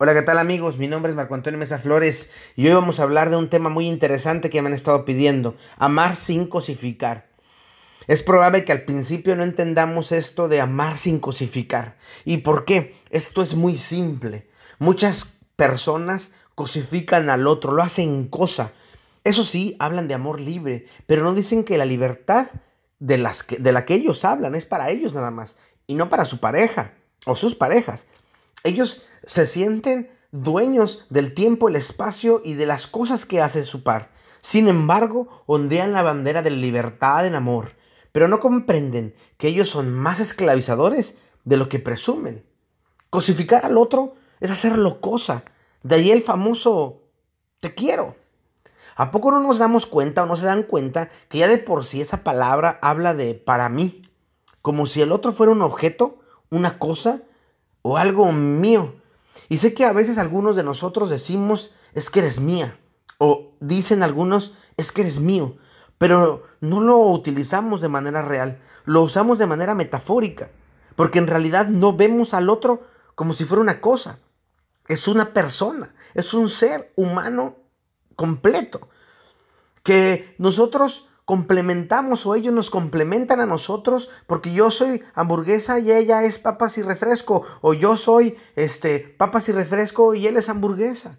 Hola, ¿qué tal amigos? Mi nombre es Marco Antonio Mesa Flores y hoy vamos a hablar de un tema muy interesante que me han estado pidiendo, amar sin cosificar. Es probable que al principio no entendamos esto de amar sin cosificar. ¿Y por qué? Esto es muy simple. Muchas personas cosifican al otro, lo hacen cosa. Eso sí, hablan de amor libre, pero no dicen que la libertad de, las que, de la que ellos hablan es para ellos nada más y no para su pareja o sus parejas. Ellos se sienten dueños del tiempo, el espacio y de las cosas que hace su par. Sin embargo, ondean la bandera de libertad en amor, pero no comprenden que ellos son más esclavizadores de lo que presumen. Cosificar al otro es hacerlo cosa. De ahí el famoso te quiero. ¿A poco no nos damos cuenta o no se dan cuenta que ya de por sí esa palabra habla de para mí? Como si el otro fuera un objeto, una cosa o algo mío. Y sé que a veces algunos de nosotros decimos, es que eres mía. O dicen algunos, es que eres mío. Pero no lo utilizamos de manera real, lo usamos de manera metafórica. Porque en realidad no vemos al otro como si fuera una cosa. Es una persona, es un ser humano completo. Que nosotros complementamos o ellos nos complementan a nosotros porque yo soy hamburguesa y ella es papas y refresco o yo soy este papas y refresco y él es hamburguesa.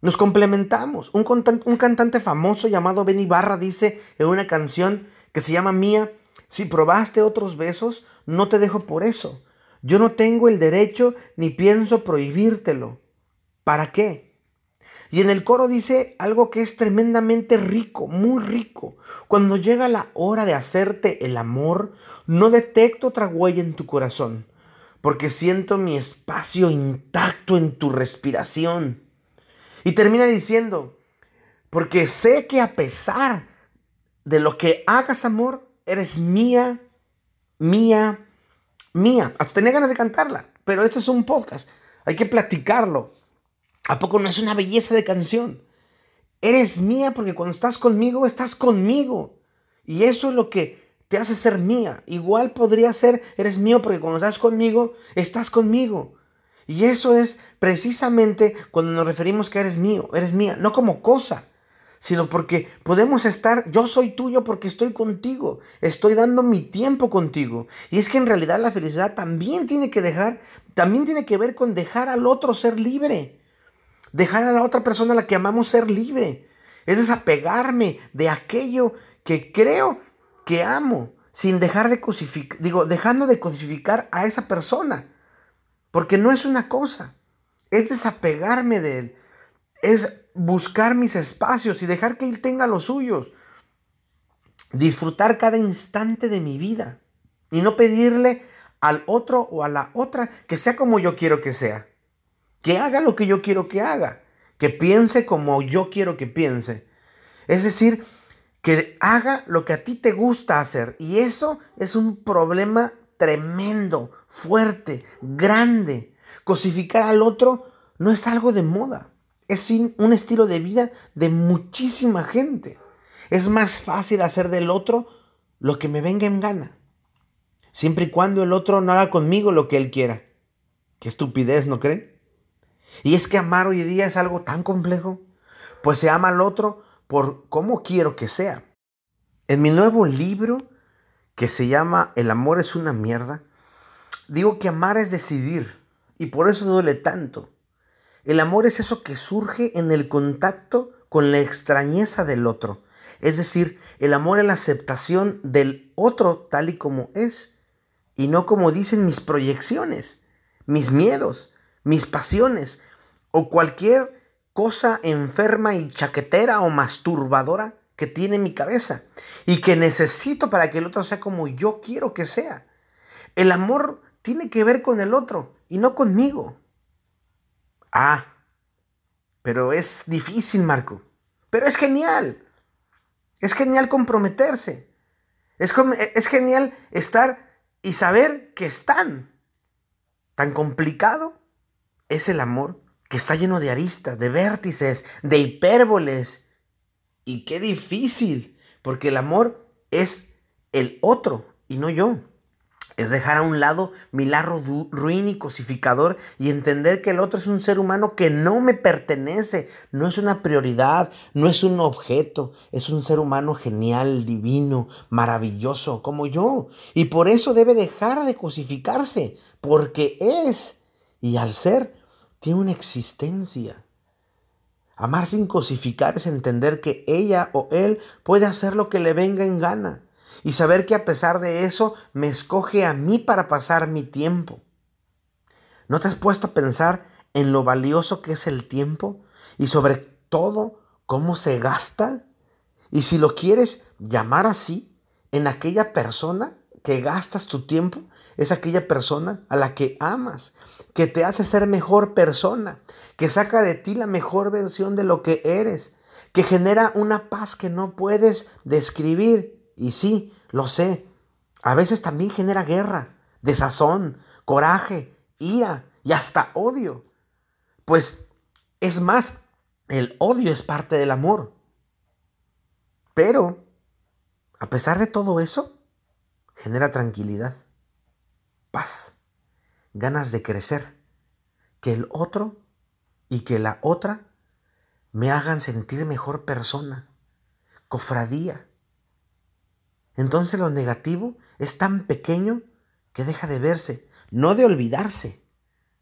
Nos complementamos. Un, un cantante famoso llamado Benny Barra dice en una canción que se llama Mía, si probaste otros besos, no te dejo por eso. Yo no tengo el derecho ni pienso prohibírtelo. ¿Para qué? Y en el coro dice algo que es tremendamente rico, muy rico. Cuando llega la hora de hacerte el amor, no detecto otra huella en tu corazón, porque siento mi espacio intacto en tu respiración. Y termina diciendo, porque sé que a pesar de lo que hagas amor, eres mía, mía, mía. Hasta tenía ganas de cantarla, pero esto es un podcast, hay que platicarlo. ¿A poco no es una belleza de canción? Eres mía porque cuando estás conmigo, estás conmigo. Y eso es lo que te hace ser mía. Igual podría ser, eres mío porque cuando estás conmigo, estás conmigo. Y eso es precisamente cuando nos referimos que eres mío, eres mía, no como cosa, sino porque podemos estar, yo soy tuyo porque estoy contigo, estoy dando mi tiempo contigo. Y es que en realidad la felicidad también tiene que dejar, también tiene que ver con dejar al otro ser libre. Dejar a la otra persona a la que amamos ser libre. Es desapegarme de aquello que creo que amo, sin dejar de cosificar, digo, dejando de cosificar a esa persona. Porque no es una cosa, es desapegarme de él, es buscar mis espacios y dejar que él tenga los suyos. Disfrutar cada instante de mi vida y no pedirle al otro o a la otra que sea como yo quiero que sea que haga lo que yo quiero que haga, que piense como yo quiero que piense. Es decir, que haga lo que a ti te gusta hacer. Y eso es un problema tremendo, fuerte, grande. Cosificar al otro no es algo de moda. Es un estilo de vida de muchísima gente. Es más fácil hacer del otro lo que me venga en gana. Siempre y cuando el otro no haga conmigo lo que él quiera. Qué estupidez, ¿no creen? Y es que amar hoy día es algo tan complejo, pues se ama al otro por cómo quiero que sea. En mi nuevo libro, que se llama El amor es una mierda, digo que amar es decidir, y por eso duele tanto. El amor es eso que surge en el contacto con la extrañeza del otro. Es decir, el amor es la aceptación del otro tal y como es, y no como dicen mis proyecciones, mis miedos, mis pasiones o cualquier cosa enferma y chaquetera o masturbadora que tiene mi cabeza y que necesito para que el otro sea como yo quiero que sea. El amor tiene que ver con el otro y no conmigo. Ah, pero es difícil, Marco. Pero es genial. Es genial comprometerse. Es, es genial estar y saber que están. Tan complicado es el amor que está lleno de aristas, de vértices, de hipérboles. Y qué difícil, porque el amor es el otro y no yo. es dejar a un lado mi lado ruin y cosificador y entender que el otro es un ser humano que no me pertenece, no es una prioridad, no es un objeto, es un ser humano genial, divino, maravilloso, como yo. Y por eso debe dejar de cosificarse, porque es, y al ser, tiene una existencia. Amar sin cosificar es entender que ella o él puede hacer lo que le venga en gana y saber que a pesar de eso me escoge a mí para pasar mi tiempo. ¿No te has puesto a pensar en lo valioso que es el tiempo y sobre todo cómo se gasta? Y si lo quieres llamar así, en aquella persona que gastas tu tiempo, es aquella persona a la que amas, que te hace ser mejor persona, que saca de ti la mejor versión de lo que eres, que genera una paz que no puedes describir. Y sí, lo sé. A veces también genera guerra, desazón, coraje, ira y hasta odio. Pues es más, el odio es parte del amor. Pero, a pesar de todo eso, genera tranquilidad, paz, ganas de crecer, que el otro y que la otra me hagan sentir mejor persona, cofradía, entonces lo negativo es tan pequeño que deja de verse, no de olvidarse,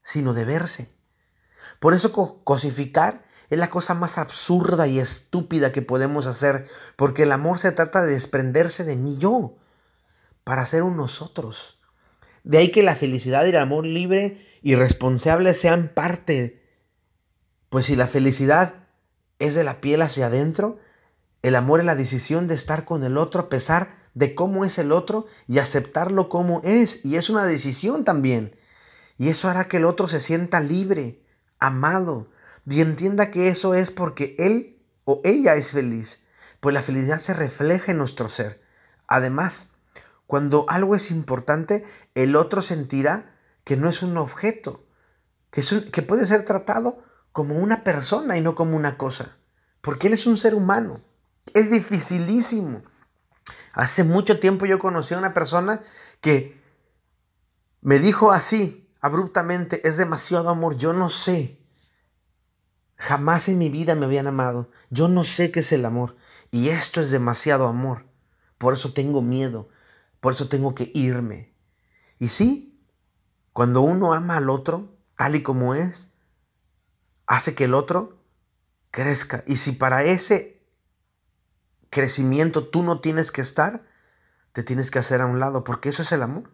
sino de verse. Por eso cosificar es la cosa más absurda y estúpida que podemos hacer, porque el amor se trata de desprenderse de mí yo, para ser un nosotros. De ahí que la felicidad y el amor libre y responsable sean parte. Pues si la felicidad es de la piel hacia adentro, el amor es la decisión de estar con el otro a pesar de cómo es el otro y aceptarlo como es. Y es una decisión también. Y eso hará que el otro se sienta libre, amado, y entienda que eso es porque él o ella es feliz. Pues la felicidad se refleja en nuestro ser. Además, cuando algo es importante, el otro sentirá que no es un objeto, que, que puede ser tratado como una persona y no como una cosa. Porque él es un ser humano. Es dificilísimo Hace mucho tiempo yo conocí a una persona que me dijo así, abruptamente, es demasiado amor, yo no sé. Jamás en mi vida me habían amado. Yo no sé qué es el amor. Y esto es demasiado amor. Por eso tengo miedo. Por eso tengo que irme. Y sí, cuando uno ama al otro, tal y como es, hace que el otro crezca. Y si para ese crecimiento tú no tienes que estar, te tienes que hacer a un lado, porque eso es el amor.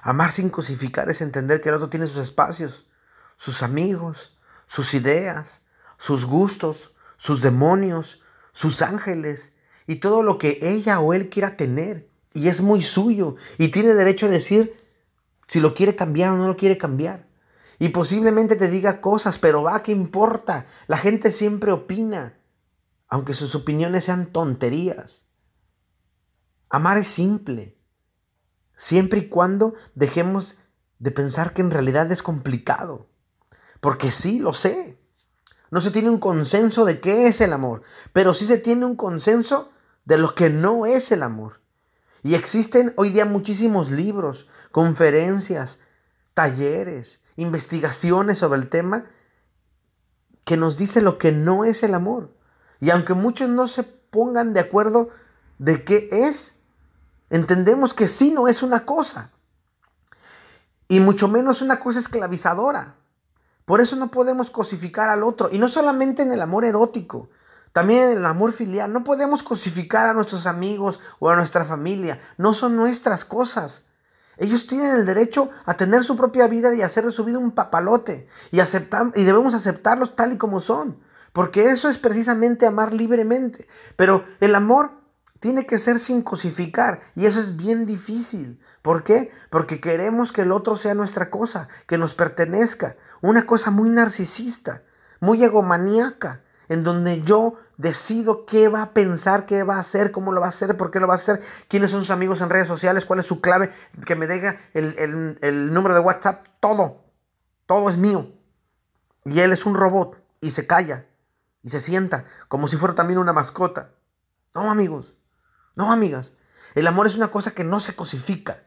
Amar sin cosificar es entender que el otro tiene sus espacios, sus amigos, sus ideas, sus gustos, sus demonios, sus ángeles y todo lo que ella o él quiera tener. Y es muy suyo y tiene derecho a decir si lo quiere cambiar o no lo quiere cambiar. Y posiblemente te diga cosas, pero va, ¿qué importa? La gente siempre opina aunque sus opiniones sean tonterías. Amar es simple, siempre y cuando dejemos de pensar que en realidad es complicado. Porque sí, lo sé. No se tiene un consenso de qué es el amor, pero sí se tiene un consenso de lo que no es el amor. Y existen hoy día muchísimos libros, conferencias, talleres, investigaciones sobre el tema que nos dice lo que no es el amor. Y aunque muchos no se pongan de acuerdo de qué es, entendemos que sí no es una cosa. Y mucho menos una cosa esclavizadora. Por eso no podemos cosificar al otro. Y no solamente en el amor erótico, también el amor filial. No podemos cosificar a nuestros amigos o a nuestra familia. No son nuestras cosas. Ellos tienen el derecho a tener su propia vida y hacer de su vida un papalote. Y, y debemos aceptarlos tal y como son. Porque eso es precisamente amar libremente. Pero el amor tiene que ser sin cosificar. Y eso es bien difícil. ¿Por qué? Porque queremos que el otro sea nuestra cosa, que nos pertenezca. Una cosa muy narcisista, muy egomaníaca, en donde yo decido qué va a pensar, qué va a hacer, cómo lo va a hacer, por qué lo va a hacer, quiénes son sus amigos en redes sociales, cuál es su clave, que me diga el, el número de WhatsApp, todo. Todo es mío. Y él es un robot y se calla y se sienta como si fuera también una mascota. No, amigos, no, amigas. El amor es una cosa que no se cosifica.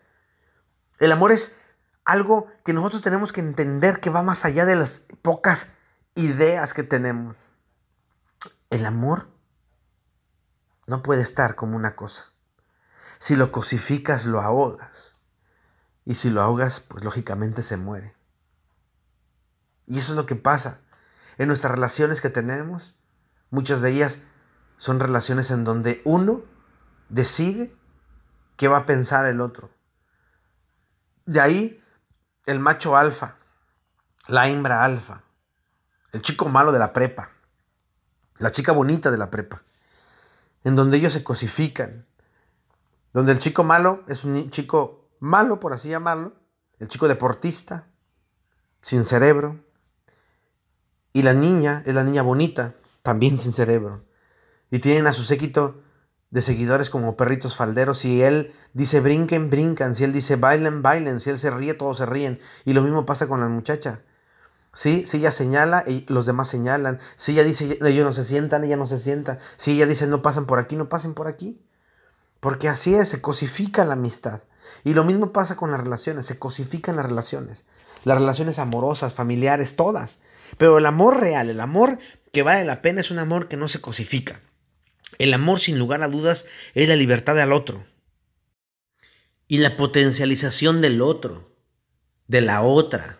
El amor es algo que nosotros tenemos que entender que va más allá de las pocas ideas que tenemos. El amor no puede estar como una cosa. Si lo cosificas, lo ahogas. Y si lo ahogas, pues lógicamente se muere. Y eso es lo que pasa en nuestras relaciones que tenemos. Muchas de ellas son relaciones en donde uno decide qué va a pensar el otro. De ahí el macho alfa, la hembra alfa, el chico malo de la prepa, la chica bonita de la prepa, en donde ellos se cosifican, donde el chico malo es un chico malo, por así llamarlo, el chico deportista, sin cerebro, y la niña es la niña bonita, también sin cerebro, y tienen a su séquito de seguidores como perritos falderos. Si él dice brinquen, brincan. Si él dice bailen, bailen. Si él se ríe, todos se ríen. Y lo mismo pasa con la muchacha. Sí, si ella señala, los demás señalan. Si ella dice ellos no se sientan, ella no se sienta. Si ella dice no pasan por aquí, no pasen por aquí. Porque así es, se cosifica la amistad. Y lo mismo pasa con las relaciones, se cosifican las relaciones. Las relaciones amorosas, familiares, todas. Pero el amor real, el amor que vale la pena es un amor que no se cosifica. El amor, sin lugar a dudas, es la libertad del otro. Y la potencialización del otro, de la otra.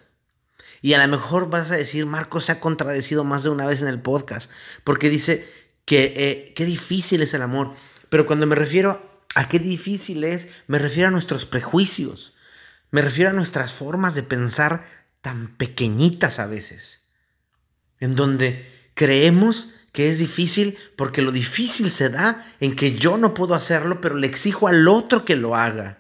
Y a lo mejor vas a decir, Marco se ha contradecido más de una vez en el podcast, porque dice que eh, qué difícil es el amor. Pero cuando me refiero a qué difícil es, me refiero a nuestros prejuicios, me refiero a nuestras formas de pensar tan pequeñitas a veces, en donde creemos que es difícil porque lo difícil se da en que yo no puedo hacerlo, pero le exijo al otro que lo haga.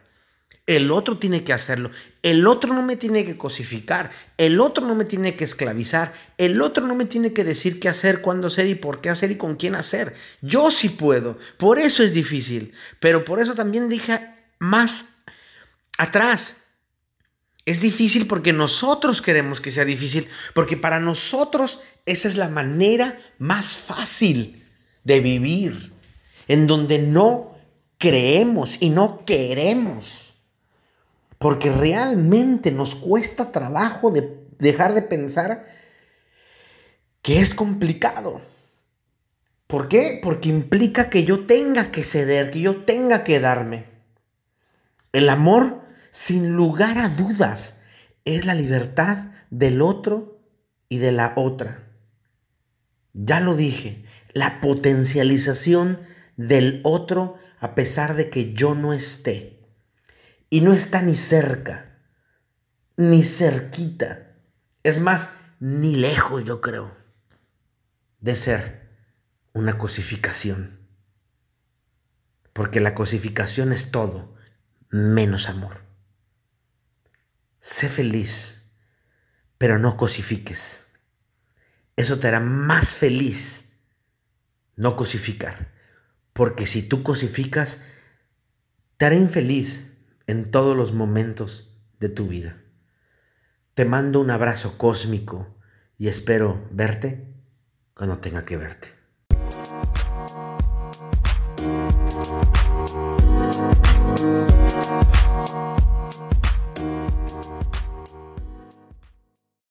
El otro tiene que hacerlo. El otro no me tiene que cosificar. El otro no me tiene que esclavizar. El otro no me tiene que decir qué hacer, cuándo hacer y por qué hacer y con quién hacer. Yo sí puedo. Por eso es difícil. Pero por eso también dije más atrás. Es difícil porque nosotros queremos que sea difícil. Porque para nosotros esa es la manera más fácil de vivir, en donde no creemos y no queremos. Porque realmente nos cuesta trabajo de dejar de pensar que es complicado. ¿Por qué? Porque implica que yo tenga que ceder, que yo tenga que darme. El amor, sin lugar a dudas, es la libertad del otro y de la otra. Ya lo dije, la potencialización del otro a pesar de que yo no esté. Y no está ni cerca, ni cerquita. Es más, ni lejos yo creo de ser una cosificación. Porque la cosificación es todo menos amor. Sé feliz, pero no cosifiques. Eso te hará más feliz no cosificar. Porque si tú cosificas, te hará infeliz en todos los momentos de tu vida. Te mando un abrazo cósmico y espero verte cuando tenga que verte.